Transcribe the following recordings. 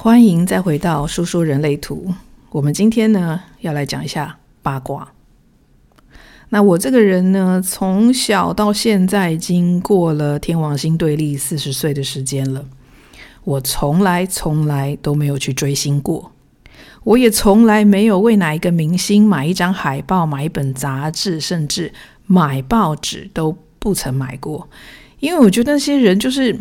欢迎再回到说说人类图。我们今天呢要来讲一下八卦。那我这个人呢，从小到现在，经过了天王星对立四十岁的时间了，我从来从来都没有去追星过，我也从来没有为哪一个明星买一张海报、买一本杂志，甚至买报纸都不曾买过，因为我觉得那些人就是。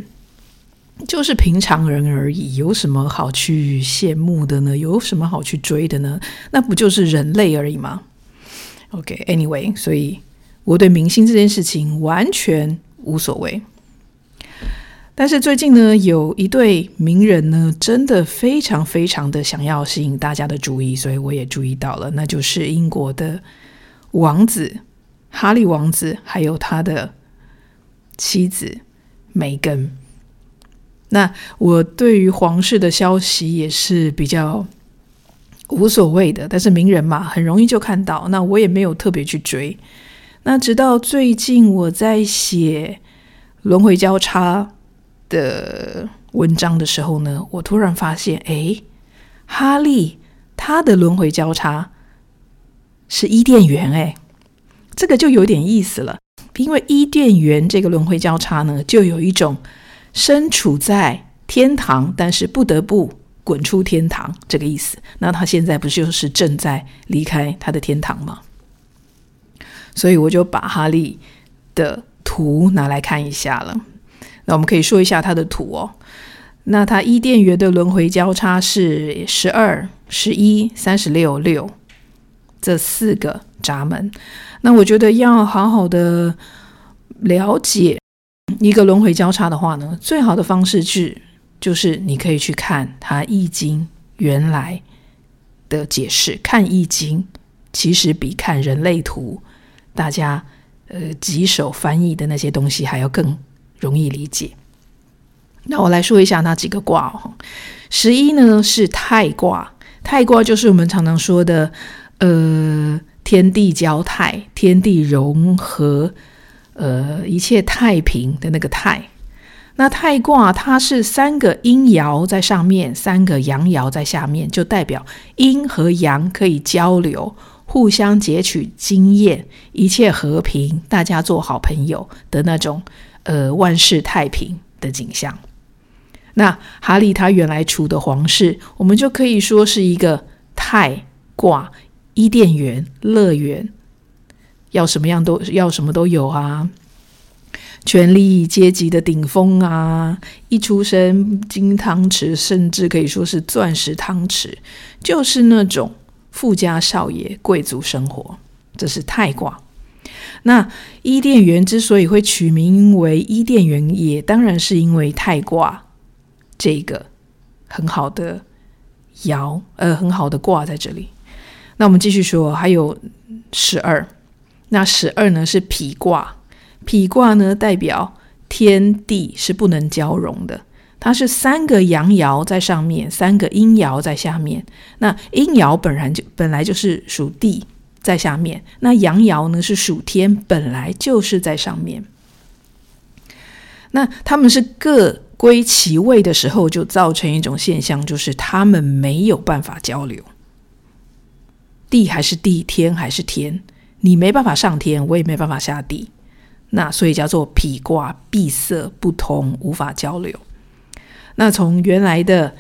就是平常人而已，有什么好去羡慕的呢？有什么好去追的呢？那不就是人类而已吗？OK，Anyway，所以我对明星这件事情完全无所谓。但是最近呢，有一对名人呢，真的非常非常的想要吸引大家的注意，所以我也注意到了，那就是英国的王子哈利王子，还有他的妻子梅根。那我对于皇室的消息也是比较无所谓的，但是名人嘛，很容易就看到。那我也没有特别去追。那直到最近我在写轮回交叉的文章的时候呢，我突然发现，哎，哈利他的轮回交叉是伊甸园，哎，这个就有点意思了。因为伊甸园这个轮回交叉呢，就有一种。身处在天堂，但是不得不滚出天堂，这个意思。那他现在不就是正在离开他的天堂吗？所以我就把哈利的图拿来看一下了。那我们可以说一下他的图哦。那他伊甸园的轮回交叉是十二、十一、三十六、六这四个闸门。那我觉得要好好的了解。一个轮回交叉的话呢，最好的方式是，就是你可以去看它《易经》原来的解释。看《易经》其实比看人类图，大家呃几手翻译的那些东西还要更容易理解。那我来说一下那几个卦哦。十一呢是泰卦，泰卦就是我们常常说的呃天地交泰，天地融合。呃，一切太平的那个泰，那泰卦它是三个阴爻在上面，三个阳爻在下面，就代表阴和阳可以交流，互相截取经验，一切和平，大家做好朋友的那种，呃，万事太平的景象。那哈利他原来处的皇室，我们就可以说是一个泰卦，伊甸园，乐园。要什么样都要什么都有啊，权力阶级的顶峰啊，一出生金汤匙，甚至可以说是钻石汤匙，就是那种富家少爷贵族生活。这是泰卦。那伊甸园之所以会取名为伊甸园，也当然是因为泰卦这个很好的爻，呃，很好的卦在这里。那我们继续说，还有十二。那十二呢是否卦，否卦呢代表天地是不能交融的，它是三个阳爻在上面，三个阴爻在下面。那阴爻本来就本来就是属地在下面，那阳爻呢是属天，本来就是在上面。那他们是各归其位的时候，就造成一种现象，就是他们没有办法交流，地还是地，天还是天。你没办法上天，我也没办法下地，那所以叫做否卦，闭塞不通，无法交流。那从原来的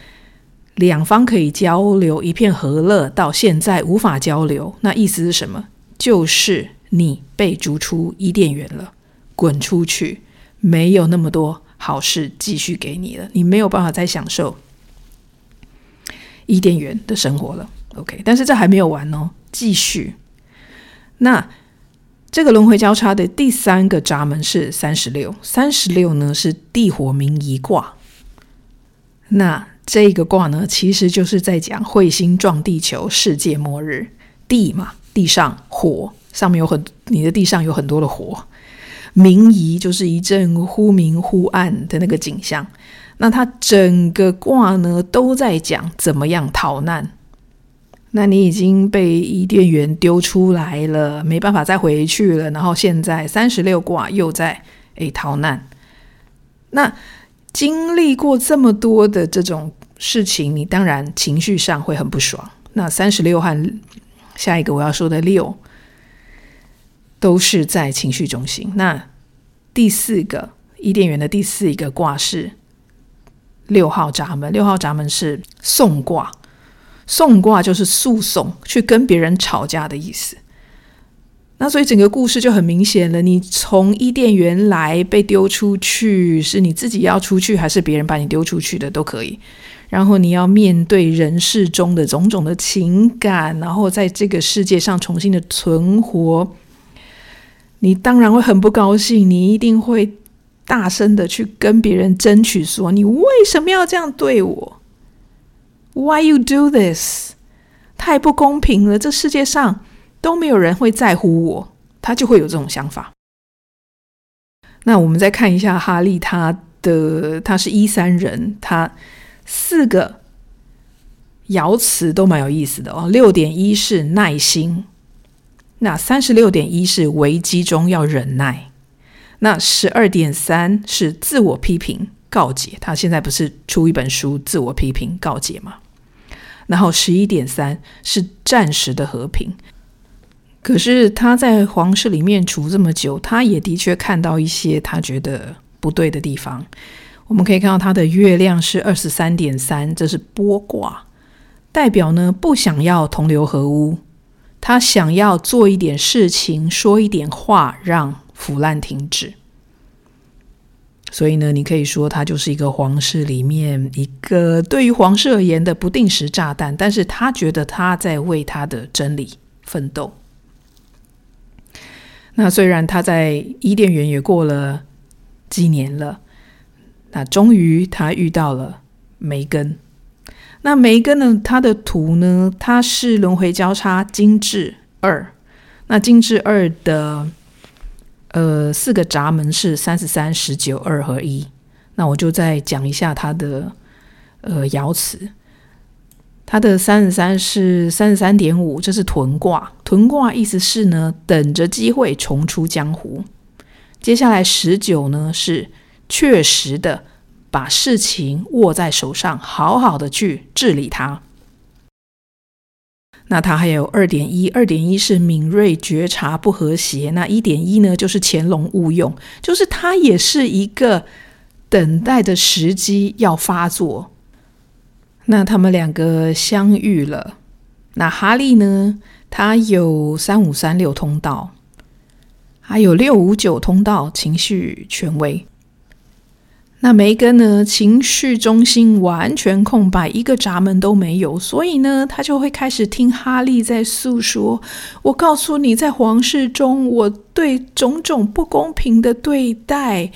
两方可以交流，一片和乐，到现在无法交流，那意思是什么？就是你被逐出伊甸园了，滚出去，没有那么多好事继续给你了，你没有办法再享受伊甸园的生活了。OK，但是这还没有完哦，继续。那这个轮回交叉的第三个闸门是三十六，三十六呢是地火明夷卦。那这个卦呢，其实就是在讲彗星撞地球，世界末日。地嘛，地上火，上面有很你的地上有很多的火。明夷就是一阵忽明忽暗的那个景象。那它整个卦呢，都在讲怎么样逃难。那你已经被伊甸园丢出来了，没办法再回去了。然后现在三十六卦又在诶逃难。那经历过这么多的这种事情，你当然情绪上会很不爽。那三十六和下一个我要说的六，都是在情绪中心。那第四个伊甸园的第四一个卦是六号闸门，六号闸门是送卦，讼卦就是诉讼，去跟别人吵架的意思。那所以整个故事就很明显了，你从伊甸园来被丢出去，是你自己要出去，还是别人把你丢出去的都可以。然后你要面对人世中的种种的情感，然后在这个世界上重新的存活，你当然会很不高兴，你一定会大声的去跟别人争取说，你为什么要这样对我？Why you do this？太不公平了，这世界上。都没有人会在乎我，他就会有这种想法。那我们再看一下哈利，他的他是一三人，他四个爻辞都蛮有意思的哦。六点一是耐心，那三十六点一是危机中要忍耐，那十二点三是自我批评告解。他现在不是出一本书自我批评告解吗？然后十一点三是暂时的和平。可是他在皇室里面处这么久，他也的确看到一些他觉得不对的地方。我们可以看到他的月亮是二十三点三，这是波卦，代表呢不想要同流合污，他想要做一点事情，说一点话，让腐烂停止。所以呢，你可以说他就是一个皇室里面一个对于皇室而言的不定时炸弹，但是他觉得他在为他的真理奋斗。那虽然他在伊甸园也过了几年了，那终于他遇到了梅根。那梅根呢？他的图呢？他是轮回交叉金至二。那金至二的呃四个闸门是三十三、十九、二和一。那我就再讲一下他的呃爻辞。它的三十三是三十三点五，这是屯卦。屯卦意思是呢，等着机会重出江湖。接下来十九呢，是确实的把事情握在手上，好好的去治理它。那它还有二点一，二点一是敏锐觉察不和谐。那一点一呢，就是潜龙勿用，就是它也是一个等待的时机要发作。那他们两个相遇了。那哈利呢？他有三五三六通道，还有六五九通道，情绪权威。那梅根呢？情绪中心完全空白，一个闸门都没有，所以呢，他就会开始听哈利在诉说。我告诉你，在皇室中，我对种种不公平的对待。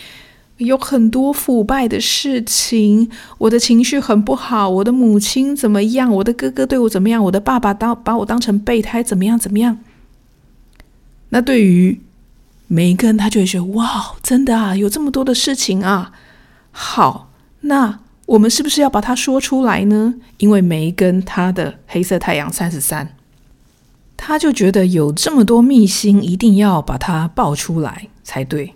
有很多腐败的事情，我的情绪很不好。我的母亲怎么样？我的哥哥对我怎么样？我的爸爸当把我当成备胎，怎么样？怎么样？那对于梅根，他就会觉得哇，真的啊，有这么多的事情啊。好，那我们是不是要把它说出来呢？因为梅根他的黑色太阳三十三，他就觉得有这么多秘辛，一定要把它爆出来才对。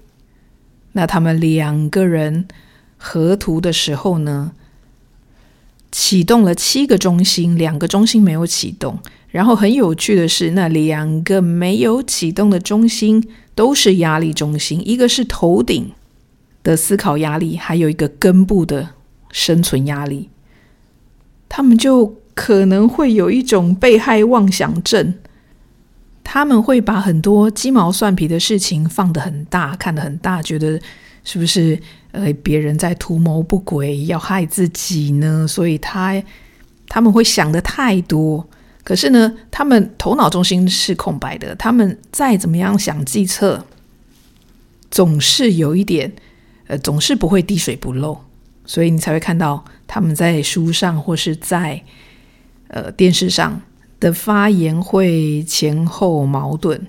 那他们两个人合图的时候呢，启动了七个中心，两个中心没有启动。然后很有趣的是，那两个没有启动的中心都是压力中心，一个是头顶的思考压力，还有一个根部的生存压力。他们就可能会有一种被害妄想症。他们会把很多鸡毛蒜皮的事情放得很大，看得很大，觉得是不是呃别人在图谋不轨，要害自己呢？所以他他们会想得太多。可是呢，他们头脑中心是空白的，他们再怎么样想计策，总是有一点呃，总是不会滴水不漏。所以你才会看到他们在书上或是在呃电视上。的发言会前后矛盾。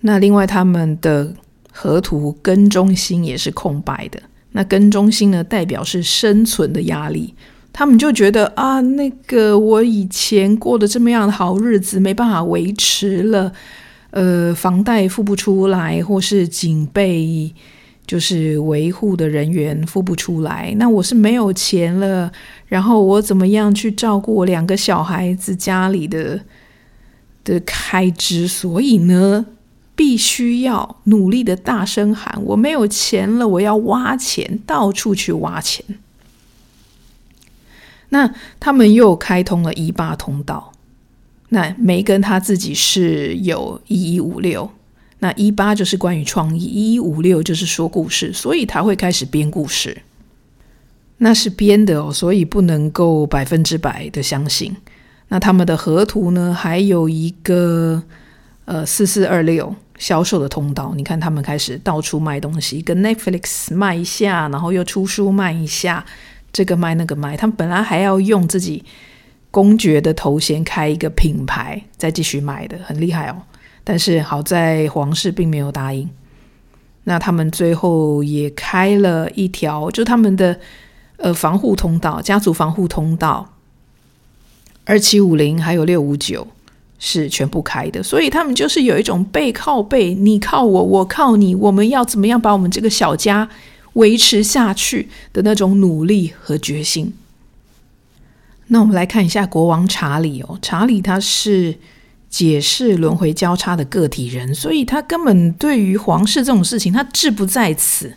那另外，他们的河图根中心也是空白的。那根中心呢，代表是生存的压力。他们就觉得啊，那个我以前过的这么样的好日子，没办法维持了。呃，房贷付不出来，或是警备就是维护的人员付不出来，那我是没有钱了，然后我怎么样去照顾我两个小孩子家里的的开支？所以呢，必须要努力的大声喊：我没有钱了，我要挖钱，到处去挖钱。那他们又开通了一八通道，那梅根他自己是有一一五六。那一八就是关于创意，一五六就是说故事，所以他会开始编故事。那是编的哦，所以不能够百分之百的相信。那他们的河图呢，还有一个呃四四二六销售的通道。你看他们开始到处卖东西，跟 Netflix 卖一下，然后又出书卖一下，这个卖那个卖。他们本来还要用自己公爵的头衔开一个品牌，再继续卖的，很厉害哦。但是好在皇室并没有答应，那他们最后也开了一条，就他们的呃防护通道，家族防护通道，二七五零还有六五九是全部开的，所以他们就是有一种背靠背，你靠我，我靠你，我们要怎么样把我们这个小家维持下去的那种努力和决心。那我们来看一下国王查理哦，查理他是。解释轮回交叉的个体人，所以他根本对于皇室这种事情，他志不在此。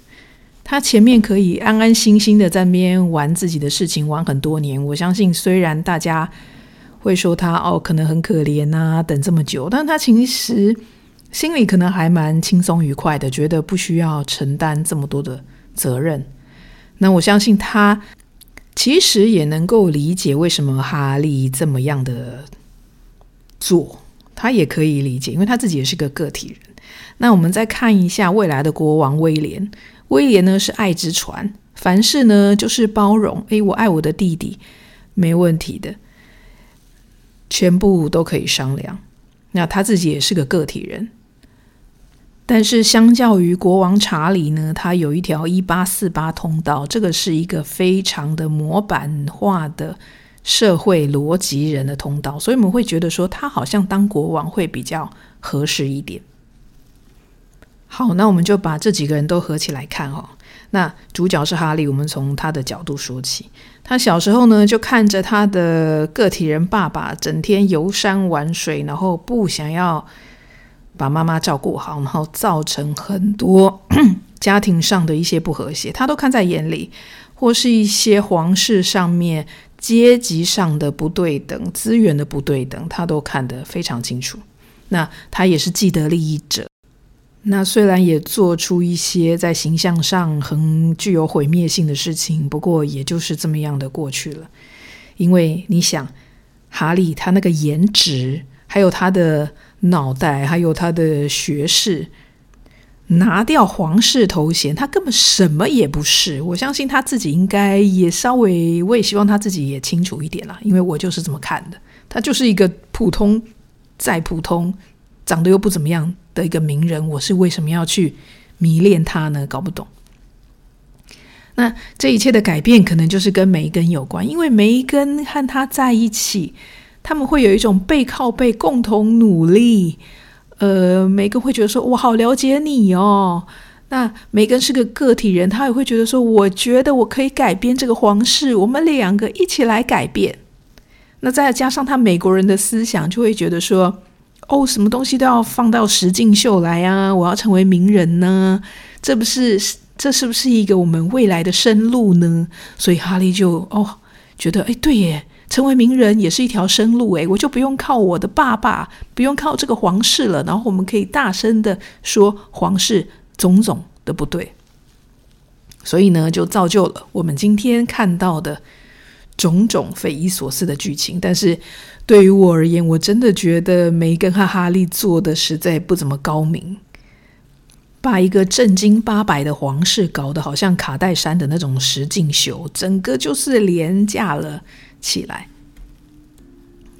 他前面可以安安心心的在那边玩自己的事情，玩很多年。我相信，虽然大家会说他哦，可能很可怜啊，等这么久，但他其实心里可能还蛮轻松愉快的，觉得不需要承担这么多的责任。那我相信他其实也能够理解为什么哈利这么样的做。他也可以理解，因为他自己也是个个体人。那我们再看一下未来的国王威廉。威廉呢是爱之船，凡事呢就是包容。诶，我爱我的弟弟，没问题的，全部都可以商量。那他自己也是个个体人，但是相较于国王查理呢，他有一条一八四八通道，这个是一个非常的模板化的。社会逻辑人的通道，所以我们会觉得说他好像当国王会比较合适一点。好，那我们就把这几个人都合起来看哦。那主角是哈利，我们从他的角度说起。他小时候呢，就看着他的个体人爸爸整天游山玩水，然后不想要把妈妈照顾好，然后造成很多 家庭上的一些不和谐，他都看在眼里，或是一些皇室上面。阶级上的不对等，资源的不对等，他都看得非常清楚。那他也是既得利益者。那虽然也做出一些在形象上很具有毁灭性的事情，不过也就是这么样的过去了。因为你想，哈利他那个颜值，还有他的脑袋，还有他的学识。拿掉皇室头衔，他根本什么也不是。我相信他自己应该也稍微，我也希望他自己也清楚一点啦，因为我就是这么看的。他就是一个普通再普通，长得又不怎么样的一个名人，我是为什么要去迷恋他呢？搞不懂。那这一切的改变，可能就是跟梅根有关，因为梅根和他在一起，他们会有一种背靠背共同努力。呃，梅根会觉得说：“我好了解你哦。”那梅根是个个体人，他也会觉得说：“我觉得我可以改变这个皇室，我们两个一起来改变。”那再加上他美国人的思想，就会觉得说：“哦，什么东西都要放到实境秀来啊！我要成为名人呢，这不是这是不是一个我们未来的生路呢？”所以哈利就哦觉得：“哎，对耶。”成为名人也是一条生路诶，我就不用靠我的爸爸，不用靠这个皇室了。然后我们可以大声的说皇室种种的不对，所以呢，就造就了我们今天看到的种种匪夷所思的剧情。但是对于我而言，我真的觉得梅根和哈利做的实在不怎么高明，把一个正经八百的皇室搞得好像卡戴珊的那种实境秀，整个就是廉价了起来，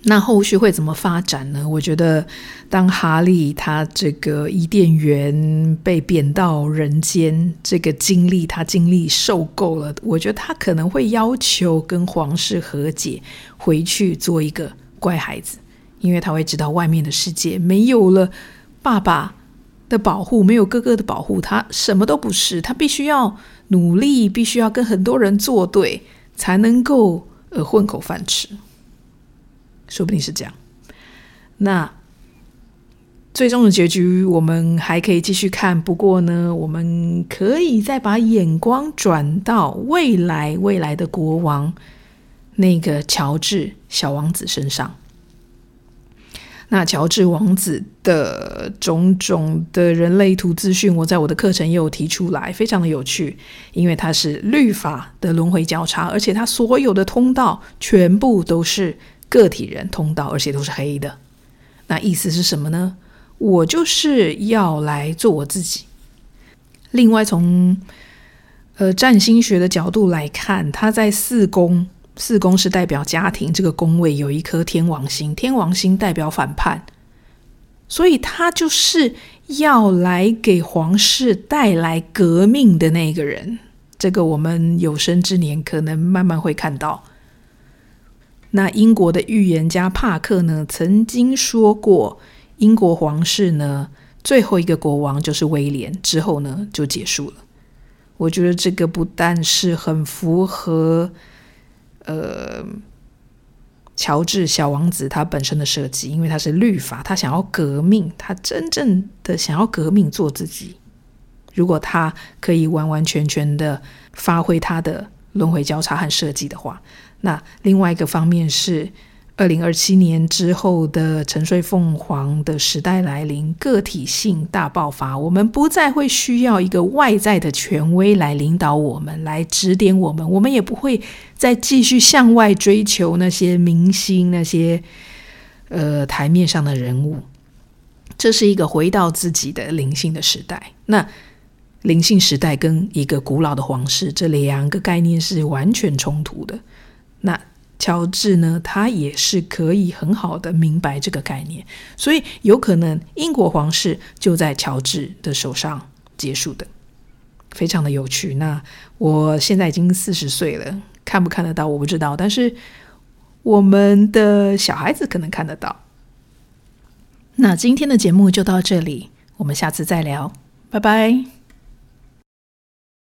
那后续会怎么发展呢？我觉得，当哈利他这个伊甸园被贬到人间，这个经历他经历受够了，我觉得他可能会要求跟皇室和解，回去做一个乖孩子，因为他会知道外面的世界没有了爸爸的保护，没有哥哥的保护，他什么都不是。他必须要努力，必须要跟很多人作对，才能够呃混口饭吃。说不定是这样。那最终的结局，我们还可以继续看。不过呢，我们可以再把眼光转到未来，未来的国王那个乔治小王子身上。那乔治王子的种种的人类图资讯，我在我的课程也有提出来，非常的有趣，因为它是律法的轮回交叉，而且它所有的通道全部都是个体人通道，而且都是黑的。那意思是什么呢？我就是要来做我自己。另外从，呃占星学的角度来看，它在四宫。四宫是代表家庭，这个宫位有一颗天王星，天王星代表反叛，所以他就是要来给皇室带来革命的那个人。这个我们有生之年可能慢慢会看到。那英国的预言家帕克呢，曾经说过，英国皇室呢，最后一个国王就是威廉，之后呢就结束了。我觉得这个不但是很符合。呃，乔治小王子他本身的设计，因为他是律法，他想要革命，他真正的想要革命做自己。如果他可以完完全全的发挥他的轮回交叉和设计的话，那另外一个方面是。二零二七年之后的沉睡凤凰的时代来临，个体性大爆发。我们不再会需要一个外在的权威来领导我们，来指点我们。我们也不会再继续向外追求那些明星、那些呃台面上的人物。这是一个回到自己的灵性的时代。那灵性时代跟一个古老的皇室，这两个概念是完全冲突的。那。乔治呢，他也是可以很好的明白这个概念，所以有可能英国皇室就在乔治的手上结束的，非常的有趣。那我现在已经四十岁了，看不看得到我不知道，但是我们的小孩子可能看得到。那今天的节目就到这里，我们下次再聊，拜拜。